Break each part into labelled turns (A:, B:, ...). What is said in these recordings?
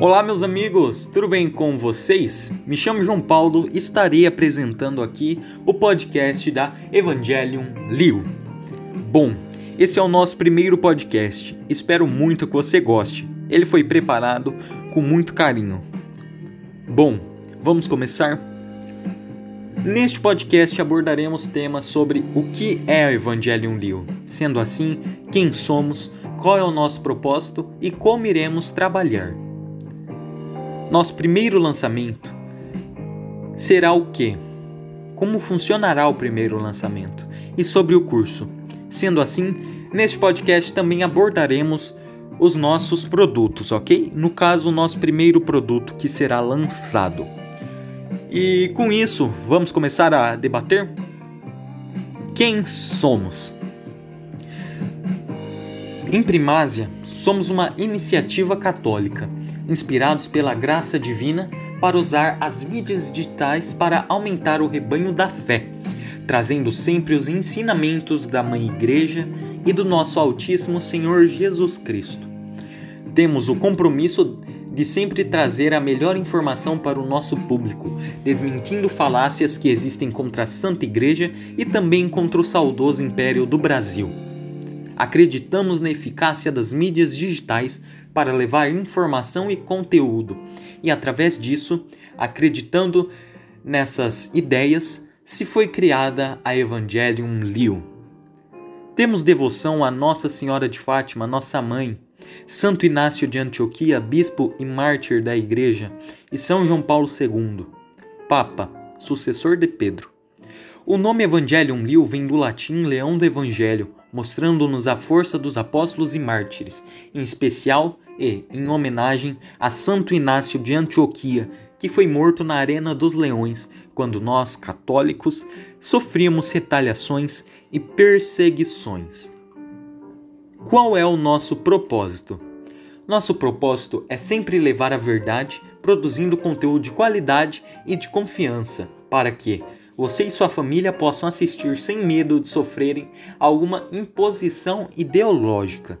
A: Olá, meus amigos, tudo bem com vocês? Me chamo João Paulo e estarei apresentando aqui o podcast da Evangelium Liu. Bom, esse é o nosso primeiro podcast. Espero muito que você goste. Ele foi preparado com muito carinho. Bom, vamos começar? Neste podcast abordaremos temas sobre o que é o Evangelium Liu, sendo assim, quem somos, qual é o nosso propósito e como iremos trabalhar. Nosso primeiro lançamento será o que? Como funcionará o primeiro lançamento? E sobre o curso. Sendo assim, neste podcast também abordaremos os nossos produtos, ok? No caso, o nosso primeiro produto que será lançado. E com isso, vamos começar a debater? Quem somos? Em Primásia, somos uma iniciativa católica inspirados pela graça divina, para usar as mídias digitais para aumentar o rebanho da fé, trazendo sempre os ensinamentos da Mãe Igreja e do nosso Altíssimo Senhor Jesus Cristo. Temos o compromisso de sempre trazer a melhor informação para o nosso público, desmentindo falácias que existem contra a Santa Igreja e também contra o saudoso Império do Brasil. Acreditamos na eficácia das mídias digitais para levar informação e conteúdo, e através disso, acreditando nessas ideias, se foi criada a Evangelium Liu. Temos devoção a Nossa Senhora de Fátima, nossa mãe, Santo Inácio de Antioquia, bispo e mártir da Igreja, e São João Paulo II, Papa, sucessor de Pedro. O nome Evangelium Liu vem do latim leão do Evangelho, mostrando-nos a força dos apóstolos e mártires, em especial e em homenagem a Santo Inácio de Antioquia, que foi morto na Arena dos Leões, quando nós, católicos, sofríamos retaliações e perseguições. Qual é o nosso propósito? Nosso propósito é sempre levar a verdade, produzindo conteúdo de qualidade e de confiança, para que você e sua família possam assistir sem medo de sofrerem alguma imposição ideológica.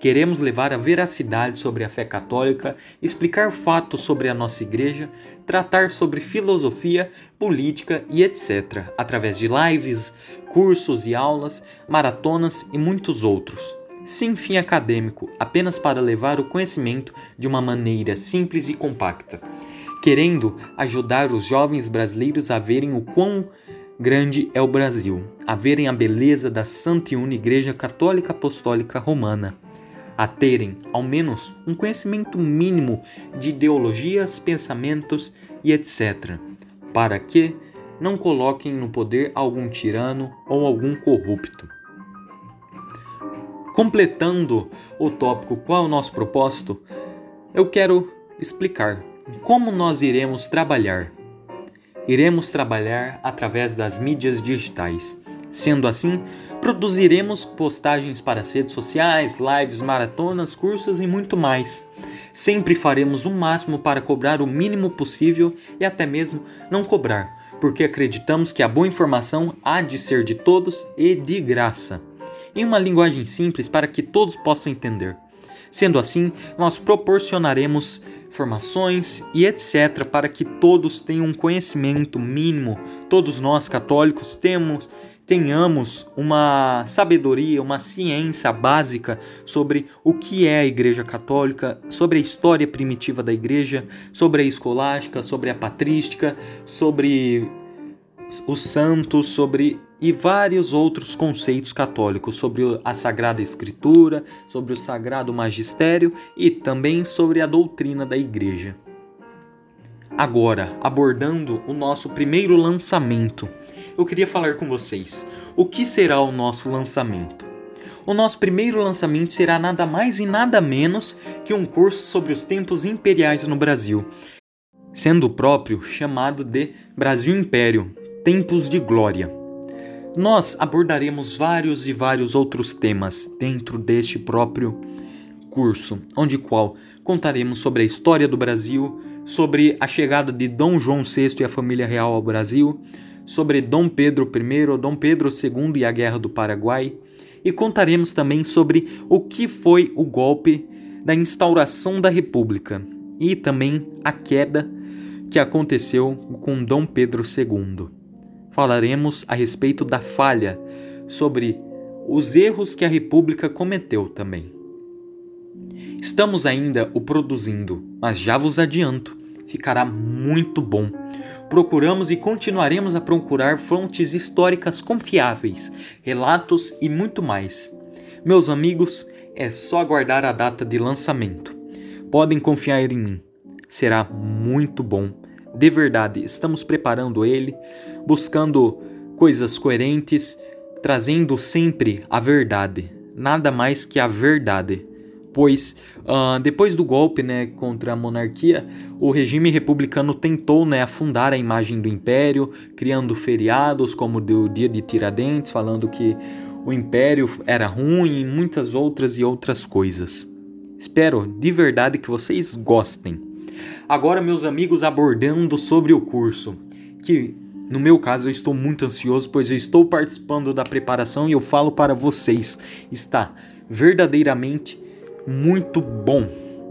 A: Queremos levar a veracidade sobre a fé católica, explicar fatos sobre a nossa igreja, tratar sobre filosofia, política e etc., através de lives, cursos e aulas, maratonas e muitos outros. Sem fim acadêmico, apenas para levar o conhecimento de uma maneira simples e compacta, querendo ajudar os jovens brasileiros a verem o quão grande é o Brasil, a verem a beleza da Santa e Una Igreja Católica Apostólica Romana a terem, ao menos, um conhecimento mínimo de ideologias, pensamentos e etc., para que não coloquem no poder algum tirano ou algum corrupto. Completando o tópico qual é o nosso propósito, eu quero explicar como nós iremos trabalhar. Iremos trabalhar através das mídias digitais. Sendo assim, Produziremos postagens para as redes sociais, lives, maratonas, cursos e muito mais. Sempre faremos o máximo para cobrar o mínimo possível e até mesmo não cobrar, porque acreditamos que a boa informação há de ser de todos e de graça, em uma linguagem simples para que todos possam entender. Sendo assim, nós proporcionaremos formações e etc. para que todos tenham um conhecimento mínimo. Todos nós católicos temos tenhamos uma sabedoria, uma ciência básica sobre o que é a Igreja Católica, sobre a história primitiva da Igreja, sobre a escolástica, sobre a patrística, sobre os santos, sobre e vários outros conceitos católicos sobre a Sagrada Escritura, sobre o Sagrado Magistério e também sobre a doutrina da Igreja. Agora, abordando o nosso primeiro lançamento, eu queria falar com vocês o que será o nosso lançamento. O nosso primeiro lançamento será nada mais e nada menos que um curso sobre os tempos imperiais no Brasil, sendo o próprio chamado de Brasil Império Tempos de Glória. Nós abordaremos vários e vários outros temas dentro deste próprio curso, onde qual contaremos sobre a história do Brasil, sobre a chegada de Dom João VI e a família real ao Brasil, sobre Dom Pedro I, Dom Pedro II e a Guerra do Paraguai, e contaremos também sobre o que foi o golpe da instauração da República e também a queda que aconteceu com Dom Pedro II. Falaremos a respeito da falha, sobre os erros que a República cometeu também. Estamos ainda o produzindo, mas já vos adianto, ficará muito bom. Procuramos e continuaremos a procurar fontes históricas confiáveis, relatos e muito mais. Meus amigos, é só aguardar a data de lançamento. Podem confiar em mim, será muito bom. De verdade, estamos preparando ele, buscando coisas coerentes, trazendo sempre a verdade, nada mais que a verdade pois uh, depois do golpe né, contra a monarquia, o regime republicano tentou né, afundar a imagem do império, criando feriados como o dia de Tiradentes, falando que o império era ruim e muitas outras e outras coisas. Espero de verdade que vocês gostem. Agora, meus amigos, abordando sobre o curso, que no meu caso eu estou muito ansioso, pois eu estou participando da preparação e eu falo para vocês, está verdadeiramente muito bom.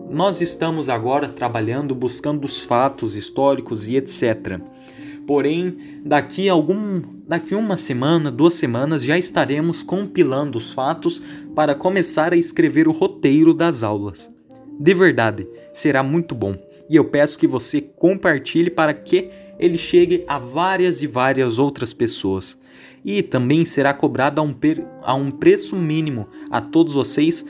A: Nós estamos agora trabalhando buscando os fatos históricos e etc. Porém, daqui algum daqui uma semana, duas semanas já estaremos compilando os fatos para começar a escrever o roteiro das aulas. De verdade, será muito bom. E eu peço que você compartilhe para que ele chegue a várias e várias outras pessoas. E também será cobrado a um, a um preço mínimo a todos vocês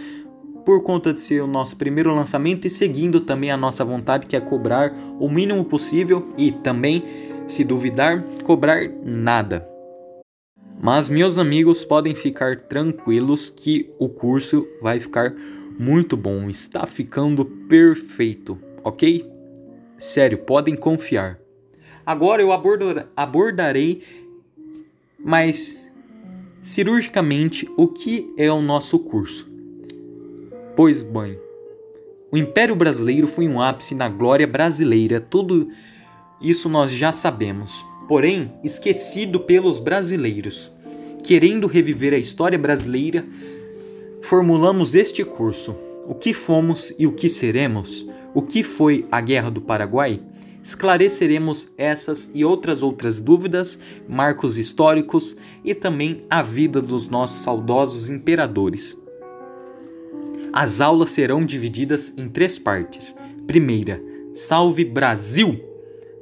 A: por conta de ser o nosso primeiro lançamento e seguindo também a nossa vontade que é cobrar o mínimo possível e também, se duvidar, cobrar nada. Mas meus amigos podem ficar tranquilos que o curso vai ficar muito bom, está ficando perfeito, ok? Sério, podem confiar. Agora eu abordarei mais cirurgicamente o que é o nosso curso. Pois bem, o Império Brasileiro foi um ápice na glória brasileira, tudo isso nós já sabemos, porém esquecido pelos brasileiros. Querendo reviver a história brasileira, formulamos este curso. O que fomos e o que seremos? O que foi a Guerra do Paraguai? Esclareceremos essas e outras outras dúvidas, marcos históricos e também a vida dos nossos saudosos imperadores. As aulas serão divididas em três partes. Primeira, Salve Brasil!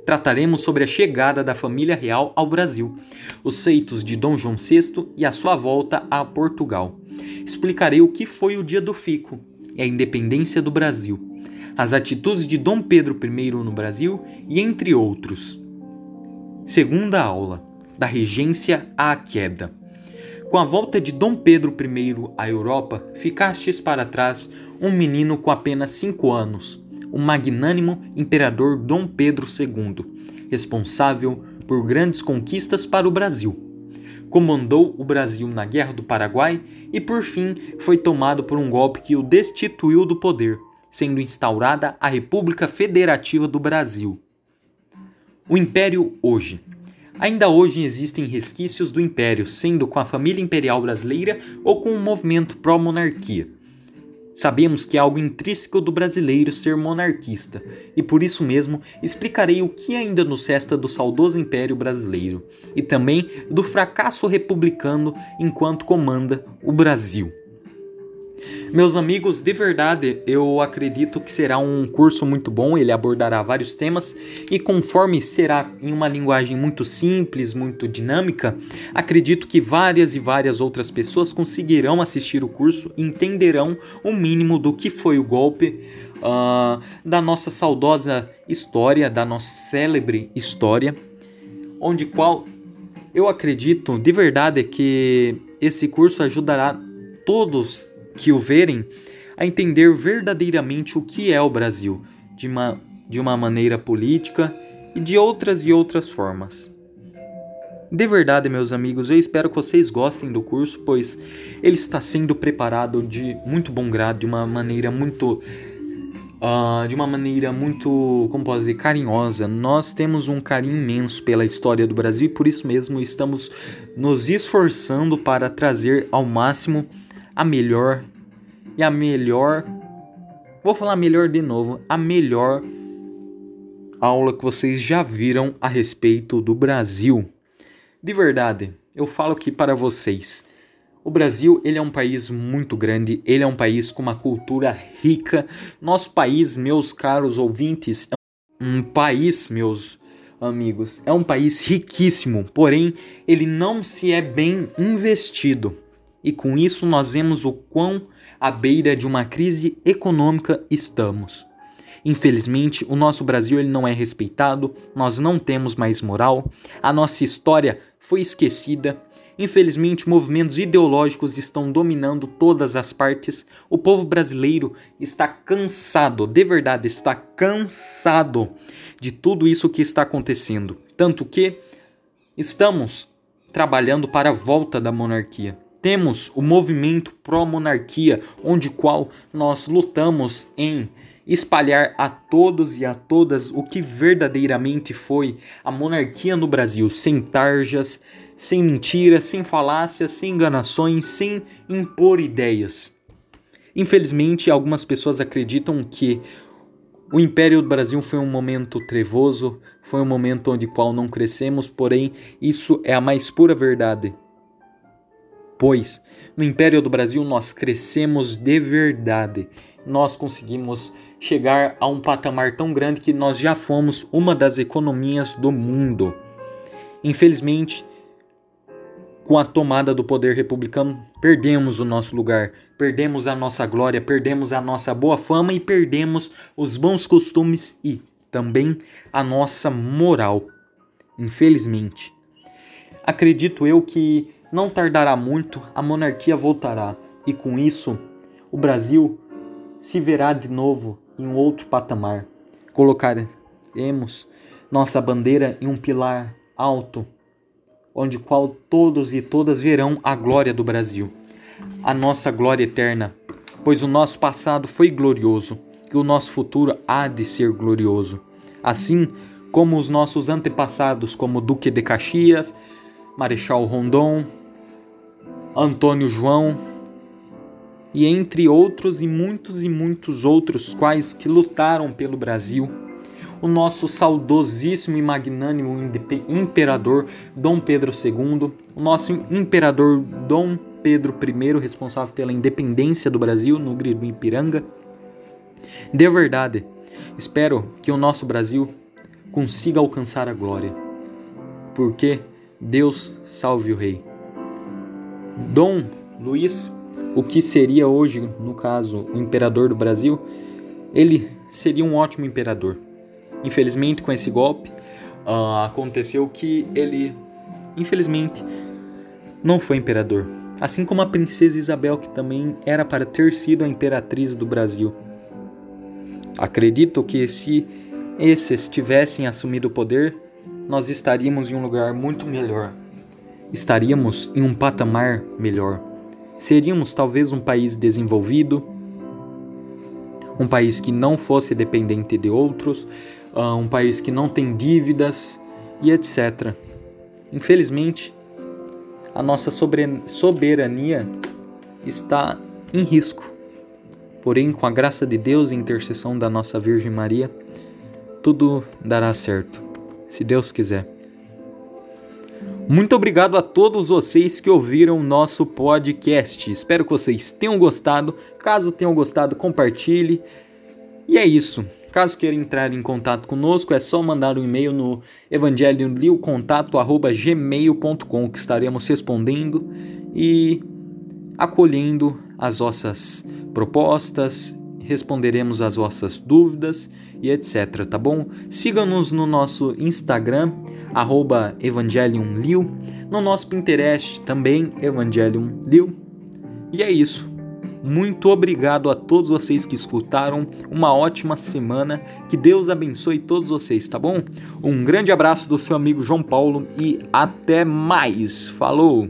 A: Trataremos sobre a chegada da família real ao Brasil, os feitos de Dom João VI e a sua volta a Portugal. Explicarei o que foi o Dia do Fico e a independência do Brasil, as atitudes de Dom Pedro I no Brasil e entre outros. Segunda aula, da regência à queda. Com a volta de Dom Pedro I à Europa, ficastes para trás um menino com apenas cinco anos, o magnânimo imperador Dom Pedro II, responsável por grandes conquistas para o Brasil. Comandou o Brasil na Guerra do Paraguai e, por fim, foi tomado por um golpe que o destituiu do poder, sendo instaurada a República Federativa do Brasil. O Império hoje Ainda hoje existem resquícios do império, sendo com a família imperial brasileira ou com o movimento pró-monarquia. Sabemos que é algo intrínseco do brasileiro ser monarquista, e por isso mesmo explicarei o que ainda nos resta do saudoso Império Brasileiro, e também do fracasso republicano enquanto comanda o Brasil. Meus amigos, de verdade, eu acredito que será um curso muito bom. Ele abordará vários temas e, conforme será em uma linguagem muito simples, muito dinâmica, acredito que várias e várias outras pessoas conseguirão assistir o curso entenderão o mínimo do que foi o golpe uh, da nossa saudosa história, da nossa célebre história, onde qual eu acredito de verdade que esse curso ajudará todos que o verem a entender verdadeiramente o que é o Brasil, de uma, de uma maneira política e de outras e outras formas. De verdade, meus amigos, eu espero que vocês gostem do curso, pois ele está sendo preparado de muito bom grado, de uma maneira muito. Uh, de uma maneira muito, como posso dizer, carinhosa. Nós temos um carinho imenso pela história do Brasil e por isso mesmo estamos nos esforçando para trazer ao máximo a melhor e a melhor Vou falar melhor de novo, a melhor aula que vocês já viram a respeito do Brasil. De verdade, eu falo aqui para vocês. O Brasil, ele é um país muito grande, ele é um país com uma cultura rica. Nosso país, meus caros ouvintes, é um país, meus amigos, é um país riquíssimo, porém ele não se é bem investido. E com isso nós vemos o quão à beira de uma crise econômica estamos. Infelizmente, o nosso Brasil ele não é respeitado, nós não temos mais moral, a nossa história foi esquecida. Infelizmente, movimentos ideológicos estão dominando todas as partes. O povo brasileiro está cansado, de verdade, está cansado de tudo isso que está acontecendo. Tanto que estamos trabalhando para a volta da monarquia. Temos o movimento pró-monarquia, onde qual nós lutamos em espalhar a todos e a todas o que verdadeiramente foi a monarquia no Brasil, sem tarjas, sem mentiras, sem falácias, sem enganações, sem impor ideias. Infelizmente, algumas pessoas acreditam que o Império do Brasil foi um momento trevoso, foi um momento onde qual não crescemos, porém isso é a mais pura verdade pois no Império do Brasil nós crescemos de verdade. Nós conseguimos chegar a um patamar tão grande que nós já fomos uma das economias do mundo. Infelizmente, com a tomada do poder republicano, perdemos o nosso lugar, perdemos a nossa glória, perdemos a nossa boa fama e perdemos os bons costumes e também a nossa moral. Infelizmente. Acredito eu que não tardará muito, a monarquia voltará, e com isso, o Brasil se verá de novo em um outro patamar. Colocaremos nossa bandeira em um pilar alto, onde qual todos e todas verão a glória do Brasil, a nossa glória eterna, pois o nosso passado foi glorioso e o nosso futuro há de ser glorioso. Assim como os nossos antepassados, como Duque de Caxias, Marechal Rondon, Antônio João e entre outros e muitos e muitos outros quais que lutaram pelo Brasil. O nosso saudosíssimo e magnânimo imperador Dom Pedro II, o nosso imperador Dom Pedro I, responsável pela independência do Brasil no grito Ipiranga. De verdade, espero que o nosso Brasil consiga alcançar a glória. Porque Deus salve o rei. Dom Luiz, o que seria hoje, no caso, o imperador do Brasil, ele seria um ótimo imperador. Infelizmente, com esse golpe, uh, aconteceu que ele, infelizmente, não foi imperador. Assim como a princesa Isabel, que também era para ter sido a imperatriz do Brasil. Acredito que se esses tivessem assumido o poder, nós estaríamos em um lugar muito melhor estaríamos em um patamar melhor. Seríamos talvez um país desenvolvido, um país que não fosse dependente de outros, ah, um país que não tem dívidas e etc. Infelizmente, a nossa soberania está em risco. Porém, com a graça de Deus e intercessão da nossa Virgem Maria, tudo dará certo, se Deus quiser. Muito obrigado a todos vocês que ouviram nosso podcast. Espero que vocês tenham gostado. Caso tenham gostado, compartilhe. E é isso. Caso queira entrar em contato conosco, é só mandar um e-mail no evangelioliocontato@gmail.com que estaremos respondendo e acolhendo as vossas propostas, responderemos as vossas dúvidas e etc, tá bom? Siga-nos no nosso Instagram, arroba evangeliumliu, no nosso Pinterest também, evangeliumliu. E é isso. Muito obrigado a todos vocês que escutaram. Uma ótima semana. Que Deus abençoe todos vocês, tá bom? Um grande abraço do seu amigo João Paulo e até mais. Falou!